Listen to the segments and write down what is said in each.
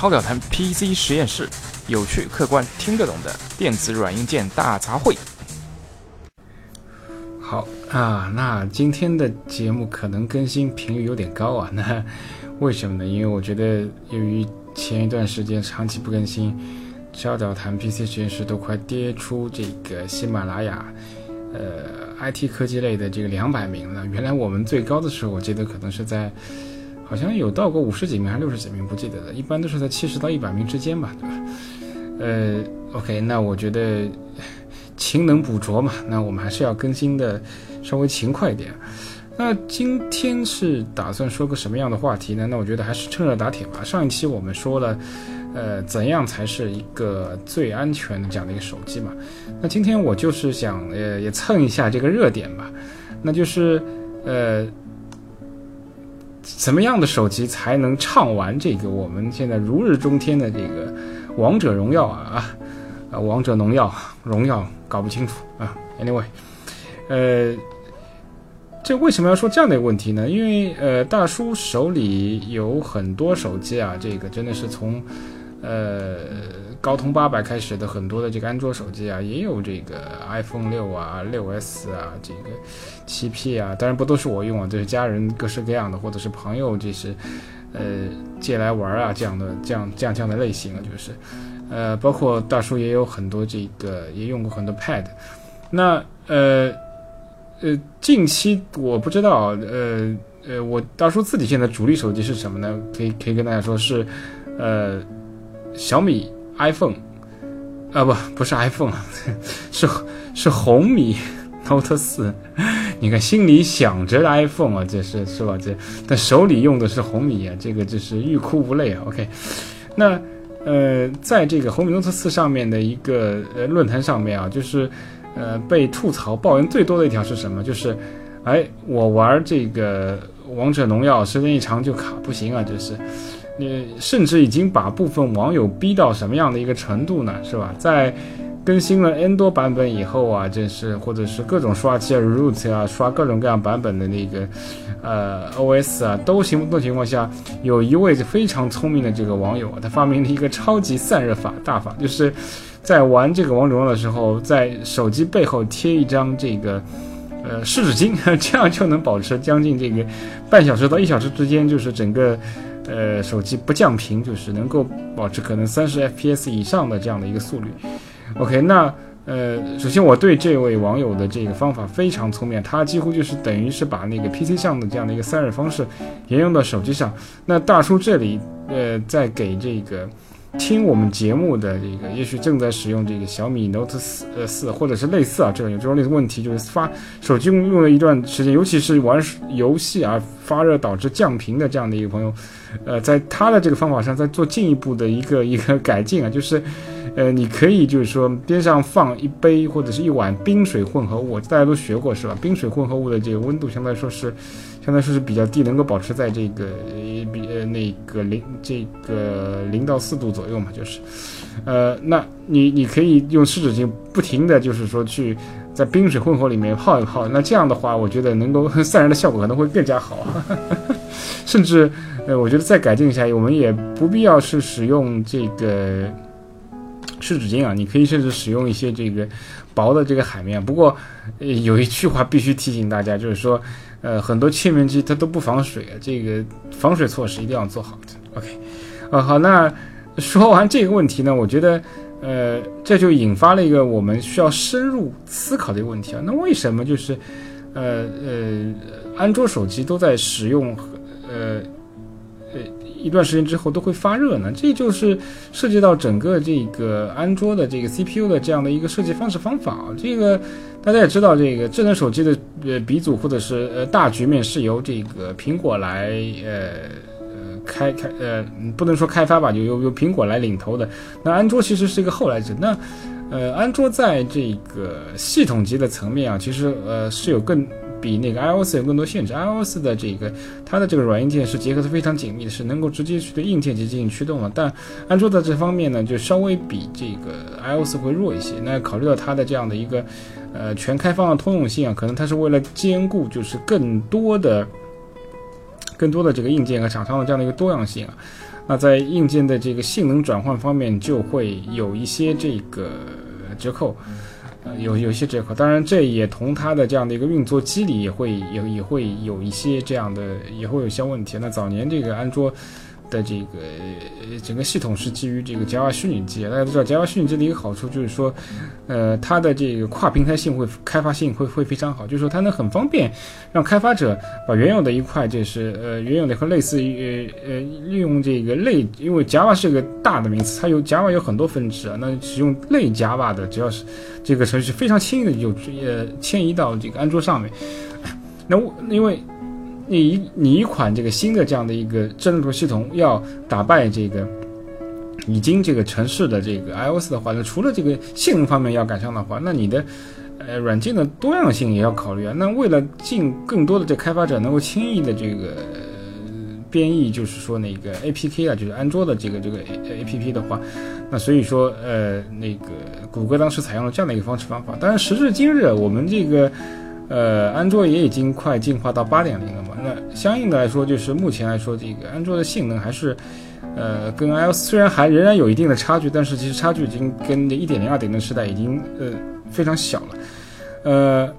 超表谈 PC 实验室，有趣、客观、听得懂的电子软硬件大杂烩。好啊，那今天的节目可能更新频率有点高啊。那为什么呢？因为我觉得由于前一段时间长期不更新，超表谈 PC 实验室都快跌出这个喜马拉雅，呃，IT 科技类的这个两百名了。原来我们最高的时候，我记得可能是在。好像有到过五十几名还是六十几名，不记得了。一般都是在七十到一百名之间吧，对吧？呃，OK，那我觉得勤能补拙嘛，那我们还是要更新的稍微勤快一点。那今天是打算说个什么样的话题呢？那我觉得还是趁热打铁吧。上一期我们说了，呃，怎样才是一个最安全的这样的一个手机嘛？那今天我就是想，呃，也蹭一下这个热点吧。那就是，呃。怎么样的手机才能畅玩这个我们现在如日中天的这个王者荣耀啊啊王者农药荣耀搞不清楚啊，anyway，呃，这为什么要说这样的一个问题呢？因为呃大叔手里有很多手机啊，这个真的是从呃。高通八百开始的很多的这个安卓手机啊，也有这个 iPhone 六啊、六 S 啊、这个七 P 啊，当然不都是我用啊，这是家人各式各样的，或者是朋友，这是呃借来玩啊这样的这样这样这样的类型啊，就是呃包括大叔也有很多这个也用过很多 Pad，那呃呃近期我不知道呃呃我大叔自己现在主力手机是什么呢？可以可以跟大家说是呃小米。iPhone，啊不不是 iPhone，是是红米 Note 四，你看心里想着 iPhone 啊，这是是吧？这但手里用的是红米啊，这个就是欲哭无泪啊。OK，那呃，在这个红米 Note 四上面的一个呃论坛上面啊，就是呃被吐槽抱怨最多的一条是什么？就是哎，我玩这个王者荣耀时间一长就卡，不行啊，就是。你甚至已经把部分网友逼到什么样的一个程度呢？是吧？在更新了 N 多版本以后啊，这是或者是各种刷机啊、root 啊、刷各种各样版本的那个呃 OS 啊，都行不通的情况下，有一位非常聪明的这个网友，他发明了一个超级散热法大法，就是在玩这个王者荣耀的时候，在手机背后贴一张这个呃湿纸巾，这样就能保持将近这个半小时到一小时之间，就是整个。呃，手机不降频，就是能够保持可能三十 FPS 以上的这样的一个速率。OK，那呃，首先我对这位网友的这个方法非常聪明，他几乎就是等于是把那个 PC 上的这样的一个散热方式沿用到手机上。那大叔这里呃，在给这个。听我们节目的这个，也许正在使用这个小米 Note 四呃四或者是类似啊，这种有这种类似问题，就是发手机用用了一段时间，尤其是玩游戏啊发热导致降频的这样的一个朋友，呃，在他的这个方法上再做进一步的一个 一个改进啊，就是，呃，你可以就是说边上放一杯或者是一碗冰水混合物，大家都学过是吧？冰水混合物的这个温度相对来说是。相对说是比较低，能够保持在这个比呃那个零这个零到四度左右嘛，就是，呃，那你你可以用湿纸巾不停的就是说去在冰水混合里面泡一泡，那这样的话，我觉得能够 散热的效果可能会更加好，甚至呃，我觉得再改进一下，我们也不必要是使用这个湿纸巾啊，你可以甚至使用一些这个薄的这个海绵。不过有一句话必须提醒大家，就是说。呃，很多切面机它都不防水啊，这个防水措施一定要做好的。OK，啊好，那说完这个问题呢，我觉得，呃，这就引发了一个我们需要深入思考的一个问题啊。那为什么就是，呃呃，安卓手机都在使用，呃呃一段时间之后都会发热呢？这就是涉及到整个这个安卓的这个 CPU 的这样的一个设计方式方法啊，这个。大家也知道，这个智能手机的呃鼻祖或者是呃大局面是由这个苹果来呃呃开开呃不能说开发吧，就由由苹果来领头的。那安卓其实是一个后来者。那呃安卓在这个系统级的层面啊，其实呃是有更比那个 iOS 有更多限制。iOS 的这个它的这个软硬件是结合的非常紧密的，是能够直接去对硬件去进行驱动的。但安卓在这方面呢，就稍微比这个 iOS 会弱一些。那考虑到它的这样的一个。呃，全开放的通用性啊，可能它是为了兼顾就是更多的、更多的这个硬件和厂商的这样的一个多样性啊。那在硬件的这个性能转换方面就会有一些这个折扣。呃，有有一些折扣，当然这也同它的这样的一个运作机理也会也也会有一些这样的，也会有些问题。那早年这个安卓。的这个整个系统是基于这个 Java 虚拟机，大家都知道 Java 虚拟机的一个好处就是说，呃，它的这个跨平台性会开发性会会非常好，就是说它能很方便让开发者把原有的一块就是呃原有的和类似于呃呃利用这个类，因为 Java 是个大的名词，它有 Java 有很多分支啊，那使用类 Java 的只要是这个程序非常轻易的就呃迁移到这个安卓上面，那我因为。你你一款这个新的这样的一个智能系统要打败这个已经这个城市的这个 iOS 的话，那除了这个性能方面要赶上的话，那你的呃软件的多样性也要考虑啊。那为了进更多的这开发者能够轻易的这个编译，就是说那个 APK 啊，就是安卓的这个这个 APP 的话，那所以说呃那个谷歌当时采用了这样的一个方式方法。当然时至今日，我们这个。呃，安卓也已经快进化到八点零了嘛？那相应的来说，就是目前来说，这个安卓的性能还是，呃，跟 iOS 虽然还仍然有一定的差距，但是其实差距已经跟一点零、二点零时代已经呃非常小了。呃，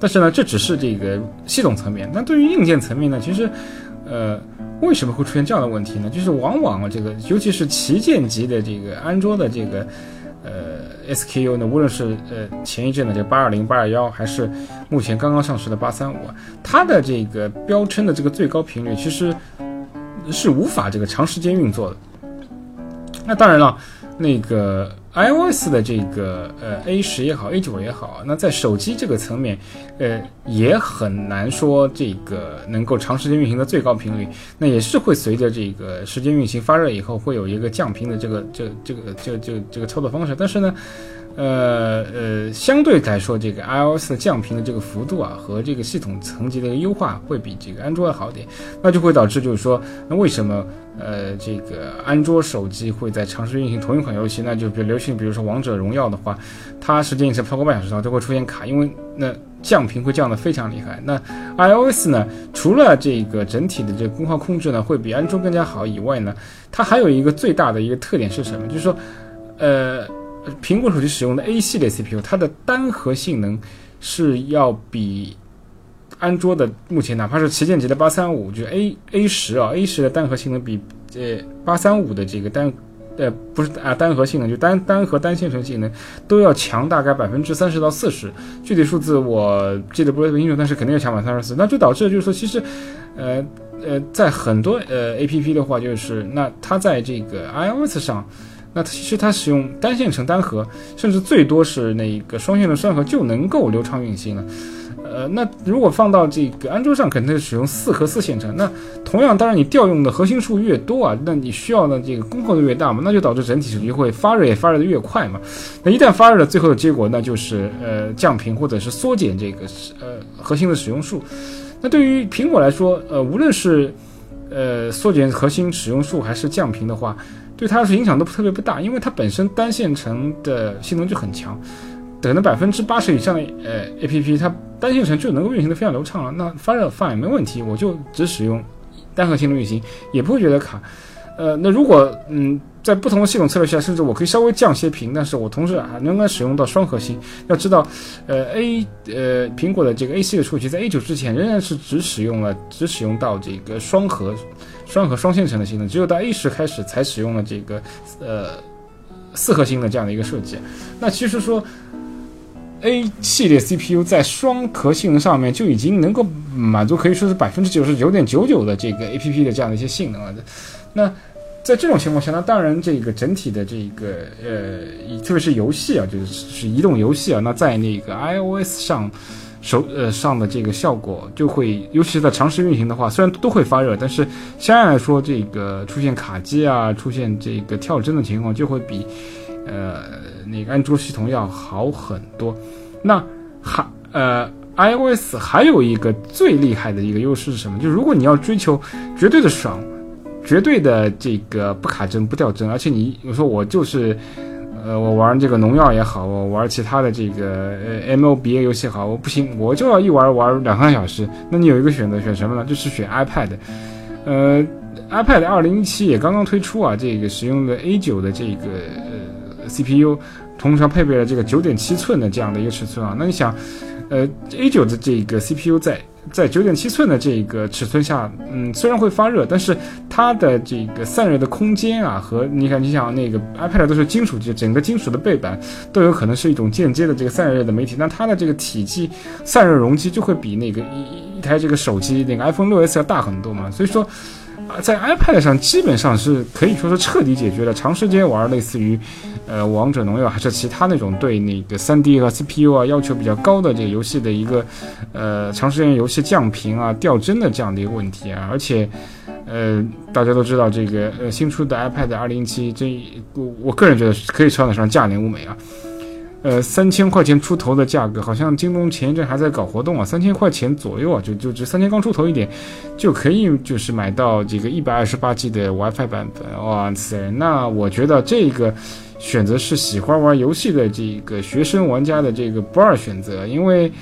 但是呢，这只是这个系统层面。那对于硬件层面呢，其实，呃，为什么会出现这样的问题呢？就是往往这个，尤其是旗舰级的这个安卓的这个。呃，SKU 呢，无论是呃前一阵的这八二零、八二幺，还是目前刚刚上市的八三五，它的这个标称的这个最高频率，其实是无法这个长时间运作的。那当然了，那个。iOS 的这个呃 A 十也好，A 九也好，那在手机这个层面，呃也很难说这个能够长时间运行的最高频率，那也是会随着这个时间运行发热以后，会有一个降频的这个这这个这这这个操作方式，但是呢。呃呃，相对来说，这个 iOS 的降频的这个幅度啊，和这个系统层级的一个优化会比这个安卓要好点，那就会导致就是说，那为什么呃这个安卓手机会在长时间运行同一款游戏？那就比如流行，比如说王者荣耀的话，它时间一直超过半小时的话，就会出现卡，因为那降频会降得非常厉害。那 iOS 呢，除了这个整体的这个功耗控制呢会比安卓更加好以外呢，它还有一个最大的一个特点是什么？就是说，呃。苹果手机使用的 A 系列 CPU，它的单核性能是要比安卓的目前哪怕是旗舰级的八三五，就 A A 十啊，A 十的单核性能比呃八三五的这个单呃不是啊单核性能就单单核单线程性能都要强大概百分之三十到四十，具体数字我记得不是清楚，但是肯定要强百分之三十四，那就导致就是说其实呃呃在很多呃 A P P 的话，就是那它在这个 iOS 上。那其实它使用单线程单核，甚至最多是那个双线程双核就能够流畅运行了。呃，那如果放到这个安卓上，肯定是使用四核四线程。那同样，当然你调用的核心数越多啊，那你需要的这个功耗就越大嘛，那就导致整体手机会发热也发热的越快嘛。那一旦发热了，最后的结果那就是呃降频或者是缩减这个呃核心的使用数。那对于苹果来说，呃，无论是呃缩减核心使用数还是降频的话，对它是影响都特别不大，因为它本身单线程的性能就很强，等了百分之八十以上的呃 A P P，它单线程就能够运行的非常流畅了。那发热放也没问题，我就只使用单核性能运行，也不会觉得卡。呃，那如果嗯在不同的系统策略下，甚至我可以稍微降些频，但是我同时还能够使用到双核心。要知道，呃 A 呃苹果的这个 A 系列处理器在 A 九之前仍然是只使用了只使用到这个双核。双核双线程的性能，只有到 A 十开始才使用了这个呃四核心的这样的一个设计。那其实说 A 系列 CPU 在双核性能上面就已经能够满足可以说是百分之九十九点九九的这个 APP 的这样的一些性能了。那在这种情况下，那当然这个整体的这个呃，特别是游戏啊，就是是移动游戏啊，那在那个 iOS 上。手呃上的这个效果就会，尤其是在长时运行的话，虽然都会发热，但是相对来说，这个出现卡机啊，出现这个跳帧的情况就会比，呃那个安卓系统要好很多。那还呃 iOS 还有一个最厉害的一个优势是什么？就是如果你要追求绝对的爽，绝对的这个不卡帧不掉帧，而且你我说我就是。呃，我玩这个农药也好，我玩其他的这个呃 MOBA 游戏好，我不行，我就要一玩玩两三小时。那你有一个选择，选什么呢？就是选 iPad。呃 iPad 二零一七也刚刚推出啊，这个使用的 A 九的这个呃 CPU，同时配备了这个九点七寸的这样的一个尺寸啊。那你想，呃 A 九的这个 CPU 在在九点七寸的这个尺寸下，嗯，虽然会发热，但是它的这个散热的空间啊，和你看，你想那个 iPad 都是金属，就整个金属的背板都有可能是一种间接的这个散热的媒体，那它的这个体积散热容积就会比那个一一台这个手机那个 iPhone 六 S 要大很多嘛，所以说。在 iPad 上基本上是可以说是彻底解决了长时间玩类似于，呃，王者荣耀还是其他那种对那个 3D 和 CPU 啊要求比较高的这个游戏的一个，呃，长时间游戏降频啊、掉帧的这样的一个问题啊。而且，呃，大家都知道这个呃新出的 iPad 2017，这我个人觉得可以称得上价廉物美啊。呃，三千块钱出头的价格，好像京东前一阵还在搞活动啊，三千块钱左右啊，就就只三千刚出头一点，就可以就是买到这个一百二十八 G 的 WiFi 版本，哇塞！那我觉得这个选择是喜欢玩游戏的这个学生玩家的这个不二选择，因为，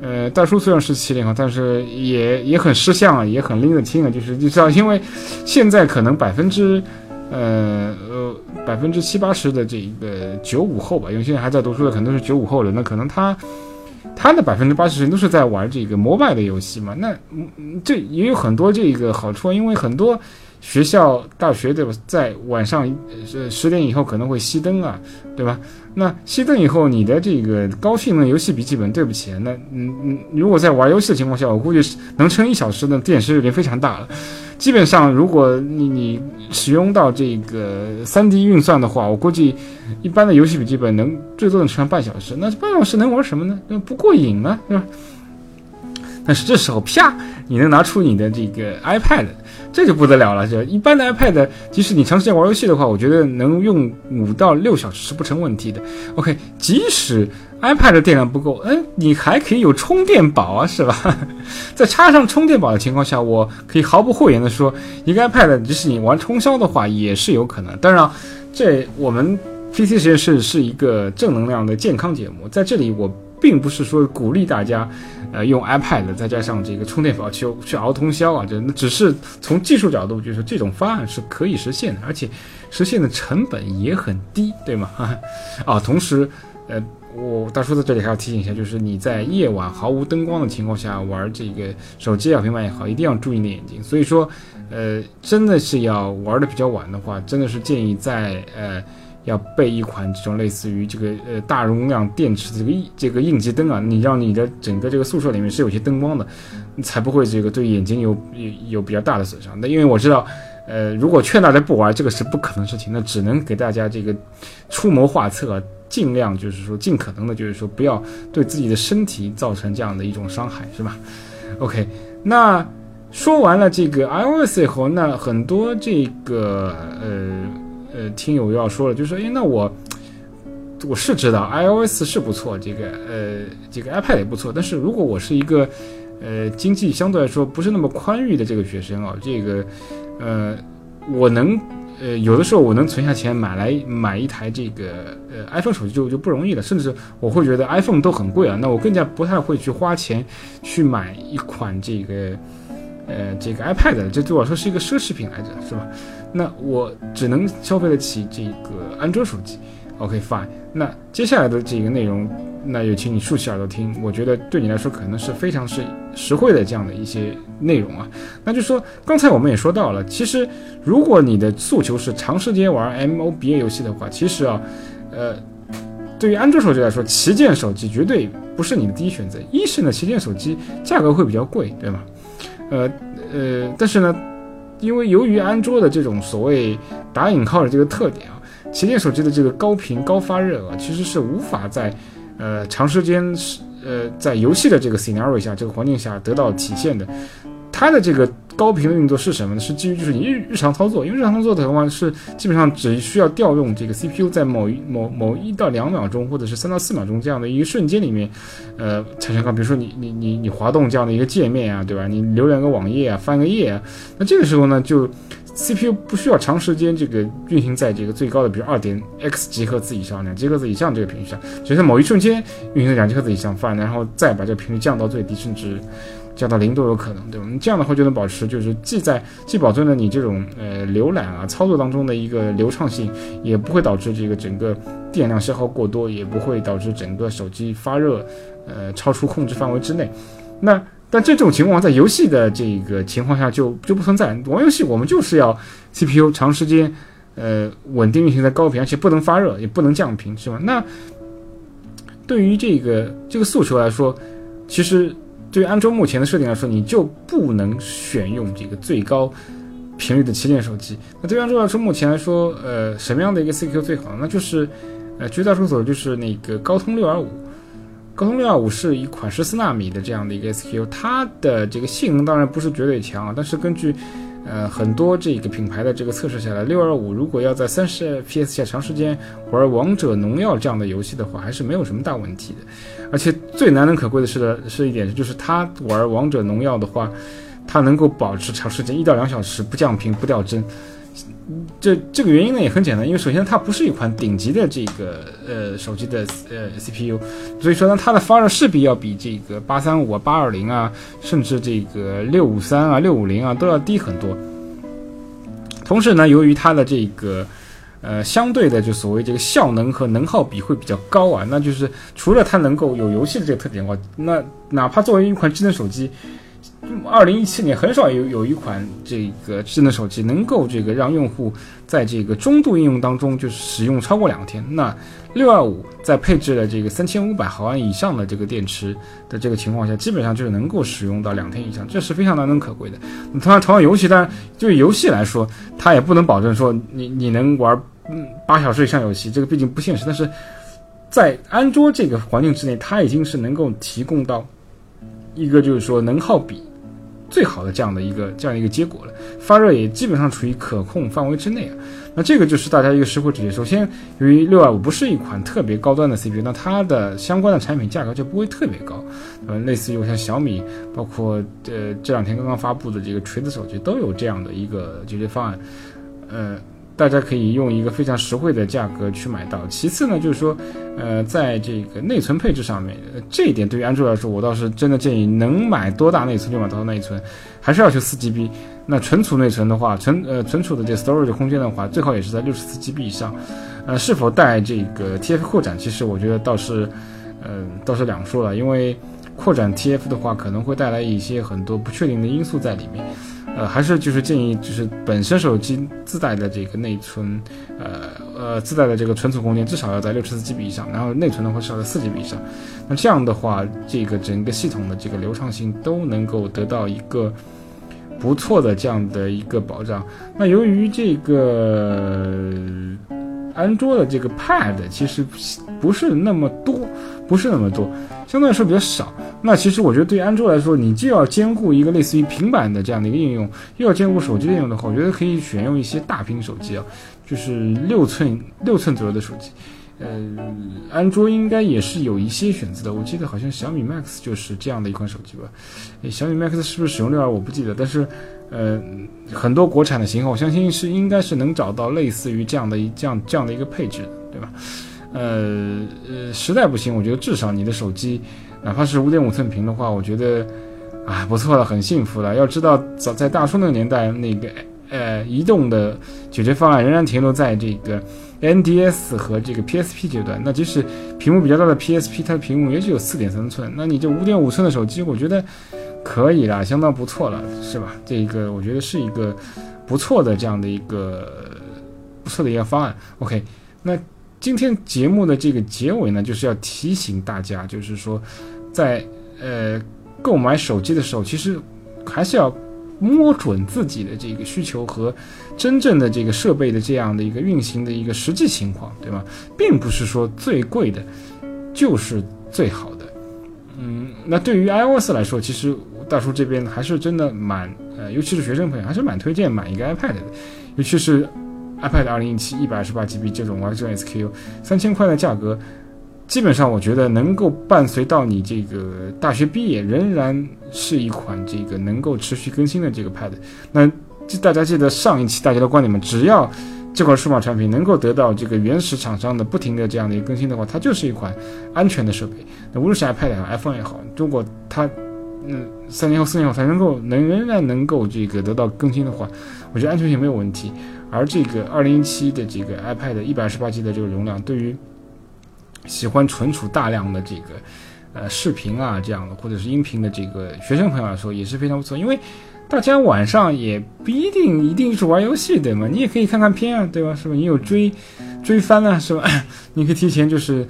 呃，大叔虽然是七零后，但是也也很识相啊，也很拎得清啊，就是你知道，因为现在可能百分之。呃呃，百分之七八十的这个九五后吧，因为现在还在读书的可能都是九五后人，那可能他他的百分之八十时间都是在玩这个摩拜的游戏嘛。那嗯，这也有很多这个好处，因为很多学校、大学对吧，在晚上呃十点以后可能会熄灯啊，对吧？那熄灯以后，你的这个高性能游戏笔记本，对不起，那嗯嗯，如果在玩游戏的情况下，我估计能撑一小时的电池已经非常大了。基本上，如果你你使用到这个三 D 运算的话，我估计一般的游戏笔记本能最多能撑半小时。那半小时能玩什么呢？那不过瘾啊，是吧？但是这时候啪，你能拿出你的这个 iPad，这就不得了了。就一般的 iPad，即使你长时间玩游戏的话，我觉得能用五到六小时是不成问题的。OK，即使 iPad 的电量不够，哎，你还可以有充电宝啊，是吧？在插上充电宝的情况下，我可以毫不讳言的说，一个 iPad，即使你玩通宵的话，也是有可能。当然，这我们 PC 实验室是一个正能量的健康节目，在这里我。并不是说鼓励大家，呃，用 iPad 再加上这个充电宝去去熬通宵啊，就只是从技术角度，就是这种方案是可以实现的，而且实现的成本也很低，对吗？啊，同时，呃，我大叔在这里还要提醒一下，就是你在夜晚毫无灯光的情况下玩这个手机啊、平板也好，一定要注意你的眼睛。所以说，呃，真的是要玩的比较晚的话，真的是建议在呃。要备一款这种类似于这个呃大容量电池的这个应这个应急灯啊，你让你的整个这个宿舍里面是有些灯光的，才不会这个对眼睛有有有比较大的损伤。那因为我知道，呃，如果劝大家不玩，这个是不可能事情，那只能给大家这个出谋划策，尽量就是说尽可能的，就是说不要对自己的身体造成这样的一种伤害，是吧？OK，那说完了这个 iOS 以后，那很多这个呃。呃，听友要说了，就说，哎，那我我是知道 iOS 是不错，这个呃，这个 iPad 也不错，但是如果我是一个呃经济相对来说不是那么宽裕的这个学生啊，这个呃，我能呃有的时候我能存下钱买来买一台这个呃 iPhone 手机就就不容易了，甚至我会觉得 iPhone 都很贵啊，那我更加不太会去花钱去买一款这个呃这个 iPad，这对我来说是一个奢侈品来着，是吧？那我只能消费得起这个安卓手机，OK fine。那接下来的这个内容，那就请你竖起耳朵听。我觉得对你来说可能是非常是实惠的这样的一些内容啊。那就说刚才我们也说到了，其实如果你的诉求是长时间玩 MOBA 游戏的话，其实啊，呃，对于安卓手机来说，旗舰手机绝对不是你的第一选择。一是呢，旗舰手机价格会比较贵，对吗？呃呃，但是呢。因为由于安卓的这种所谓打引号的这个特点啊，旗舰手机的这个高频高发热啊，其实是无法在呃长时间是呃在游戏的这个 scenario 下这个环境下得到体现的。它的这个高频的运作是什么呢？是基于就是你日日常操作，因为日常操作的话是基本上只需要调用这个 CPU 在某一某某一到两秒钟或者是三到四秒钟这样的一个瞬间里面，呃产生高。比如说你你你你滑动这样的一个界面啊，对吧？你浏览个网页啊，翻个页啊，那这个时候呢，就 CPU 不需要长时间这个运行在这个最高的，比如二点 x 吉赫兹以上、两吉赫兹以上这个频率上，只是某一瞬间运行两吉赫兹以上，翻，然后再把这个频率降到最低，甚至。降到零都有可能，对吧？你这样的话就能保持，就是既在既保证了你这种呃浏览啊操作当中的一个流畅性，也不会导致这个整个电量消耗过多，也不会导致整个手机发热，呃超出控制范围之内。那但这种情况在游戏的这个情况下就就不存在。玩游戏我们就是要 CPU 长时间呃稳定运行在高频，而且不能发热，也不能降频，是吧？那对于这个这个诉求来说，其实对于安卓目前的设定来说，你就不能选用这个最高频率的旗舰手机。那对于安卓来说，目前来说，呃，什么样的一个 CPU 最好？那就是呃，绝大多数就是那个高通六二五。高通六二五是一款十四纳米的这样的一个 SKU，它的这个性能当然不是绝对强，但是根据呃很多这个品牌的这个测试下来，六二五如果要在三十 FPS 下长时间玩王者荣耀这样的游戏的话，还是没有什么大问题的。而且最难能可贵的是的是一点，就是它玩王者荣耀的话，它能够保持长时间一到两小时不降频不掉帧。这这个原因呢也很简单，因为首先它不是一款顶级的这个呃手机的呃 CPU，所以说呢它的发热势必要比这个八三五啊、八二零啊，甚至这个六五三啊、六五零啊都要低很多。同时呢，由于它的这个呃相对的就所谓这个效能和能耗比会比较高啊，那就是除了它能够有游戏的这个特点的话，那哪怕作为一款智能手机。二零一七年很少有有一款这个智能手机能够这个让用户在这个中度应用当中就是使用超过两天。那六二五在配置了这个三千五百毫安以上的这个电池的这个情况下，基本上就是能够使用到两天以上，这是非常难能可贵的。同样，同样游戏，当然就游戏来说，它也不能保证说你你能玩嗯八小时以上游戏，这个毕竟不现实。但是在安卓这个环境之内，它已经是能够提供到一个就是说能耗比。最好的这样的一个这样一个结果了，发热也基本上处于可控范围之内啊。那这个就是大家一个实惠直接。首先，由于六二五不是一款特别高端的 CPU，那它的相关的产品价格就不会特别高。呃，类似于我像小米，包括呃这两天刚刚发布的这个锤子手机都有这样的一个解决方案。呃。大家可以用一个非常实惠的价格去买到。其次呢，就是说，呃，在这个内存配置上面，这一点对于安卓来说，我倒是真的建议能买多大内存就买多大内存，还是要求四 GB。那存储内存的话，存呃存储的这 storage 空间的话，最好也是在六十四 GB 以上。呃，是否带这个 TF 扩展，其实我觉得倒是，呃，倒是两说了，因为扩展 TF 的话，可能会带来一些很多不确定的因素在里面。呃，还是就是建议，就是本身手机自带的这个内存，呃呃，自带的这个存储空间至少要在六十四 GB 以上，然后内存的话至少在四 GB 以上。那这样的话，这个整个系统的这个流畅性都能够得到一个不错的这样的一个保障。那由于这个安卓的这个 Pad 其实不是那么多，不是那么多。相对来说比较少，那其实我觉得对于安卓来说，你既要兼顾一个类似于平板的这样的一个应用，又要兼顾手机的应用的话，我觉得可以选用一些大屏手机啊，就是六寸六寸左右的手机。呃，安卓应该也是有一些选择的，我记得好像小米 Max 就是这样的一款手机吧。小米 Max 是不是使用六二？我不记得，但是呃，很多国产的型号，我相信是应该是能找到类似于这样的一这样这样的一个配置，对吧？呃呃，实在不行，我觉得至少你的手机，哪怕是五点五寸屏的话，我觉得啊不错了，很幸福了。要知道，早在大叔那个年代，那个呃移动的解决方案仍然停留在这个 NDS 和这个 PSP 阶段。那即使屏幕比较大的 PSP，它的屏幕也只有四点三寸，那你这五点五寸的手机，我觉得可以了，相当不错了，是吧？这个我觉得是一个不错的这样的一个不错的一个方案。OK，那。今天节目的这个结尾呢，就是要提醒大家，就是说，在呃购买手机的时候，其实还是要摸准自己的这个需求和真正的这个设备的这样的一个运行的一个实际情况，对吗？并不是说最贵的就是最好的。嗯，那对于 iOS 来说，其实大叔这边还是真的蛮呃，尤其是学生朋友，还是蛮推荐买一个 iPad 的，尤其是。iPad 二零一七一百二十八 GB 这种完整 SKU，三千块的价格，基本上我觉得能够伴随到你这个大学毕业，仍然是一款这个能够持续更新的这个 Pad。那大家记得上一期大家的观点吗？只要这款数码产品能够得到这个原始厂商的不停的这样的一个更新的话，它就是一款安全的设备。那无论是 iPad 也好，iPhone 也好，如果它嗯三年后四年后才能够能仍然能够这个得到更新的话，我觉得安全性没有问题。而这个二零一七的这个 iPad 一百二十八 G 的这个容量，对于喜欢存储大量的这个呃视频啊这样的或者是音频的这个学生朋友来说也是非常不错，因为大家晚上也不一定一定是玩游戏对吗？你也可以看看片啊，对吧？是吧？你有追追番啊，是吧？你可以提前就是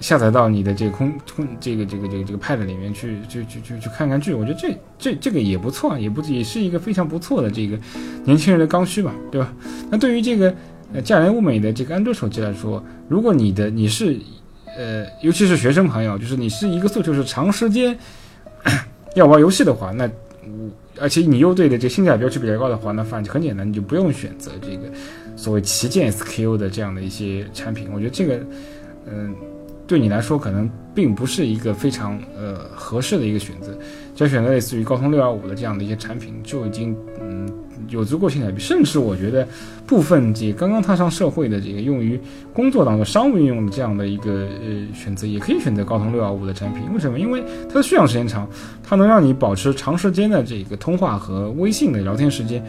下载到你的这个空空这个这个这个这个 Pad 里面去去去去去看看剧，我觉得这这这个也不错，也不也是一个非常不错的这个年轻人的刚需吧，对吧？那对于这个呃价廉物美的这个安卓手机来说，如果你的你是呃，尤其是学生朋友，就是你是一个诉求是长时间 要玩游戏的话，那而且你又对的这个性价比要求比较高的话，那反正很简单，你就不用选择这个所谓旗舰 SKU 的这样的一些产品。我觉得这个，嗯、对你来说可能并不是一个非常呃合适的一个选择。只要选择类似于高通六二五的这样的一些产品，就已经嗯有足够性价比。甚至我觉得部分这刚刚踏上社会的这个用于工作当中商务运用的这样的一个呃选择，也可以选择高通六二五的产品。为什么？因为它的续航时间长，它能让你保持长时间的这个通话和微信的聊天时间。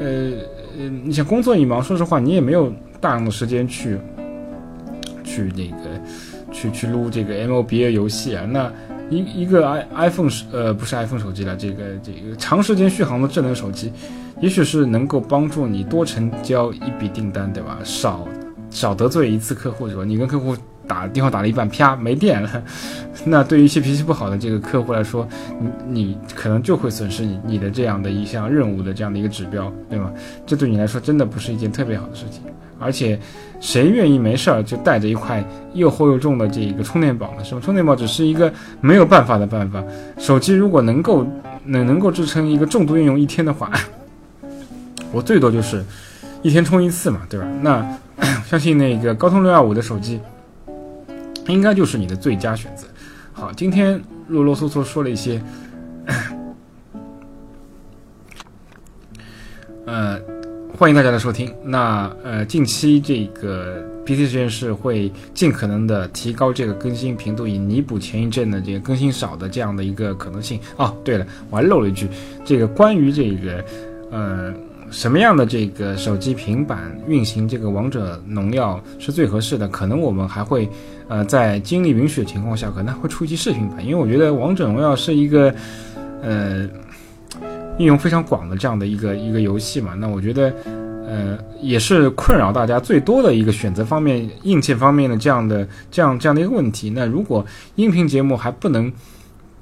呃呃，你想工作一忙，说实话，你也没有大量的时间去去那个去去撸这个 MOBA 游戏啊。那一一个 i iPhone 手呃不是 iPhone 手机了，这个这个长时间续航的智能手机，也许是能够帮助你多成交一笔订单，对吧？少少得罪一次客户，是吧？你跟客户打电话打了一半，啪没电了，那对于一些脾气不好的这个客户来说，你你可能就会损失你你的这样的一项任务的这样的一个指标，对吗？这对你来说真的不是一件特别好的事情，而且谁愿意没事儿就带着一块又厚又重的这个充电宝呢？是吧？充电宝只是一个没有办法的办法。手机如果能够能能够支撑一个重度运用一天的话，我最多就是一天充一次嘛，对吧？那相信那个高通六二五的手机应该就是你的最佳选择。好，今天啰啰嗦嗦说了一些，呃，欢迎大家的收听。那呃，近期这个 PC 实验室会尽可能的提高这个更新频度，以弥补前一阵的这个更新少的这样的一个可能性。哦，对了，我还漏了一句，这个关于这个呃什么样的这个手机、平板运行这个王者荣耀是最合适的，可能我们还会呃在精力允许的情况下，可能会出一期视频版，因为我觉得王者荣耀是一个呃。应用非常广的这样的一个一个游戏嘛，那我觉得，呃，也是困扰大家最多的一个选择方面、硬件方面的这样的这样这样的一个问题。那如果音频节目还不能，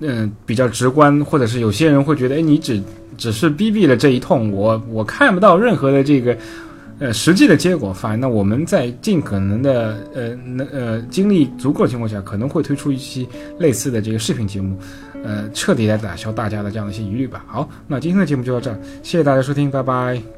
嗯、比较直观，或者是有些人会觉得，哎，你只只是逼逼了这一通，我我看不到任何的这个。呃，实际的结果，反而呢，我们在尽可能的呃能呃精力足够的情况下，可能会推出一期类似的这个视频节目，呃，彻底来打消大家的这样的一些疑虑吧。好，那今天的节目就到这儿，谢谢大家收听，拜拜。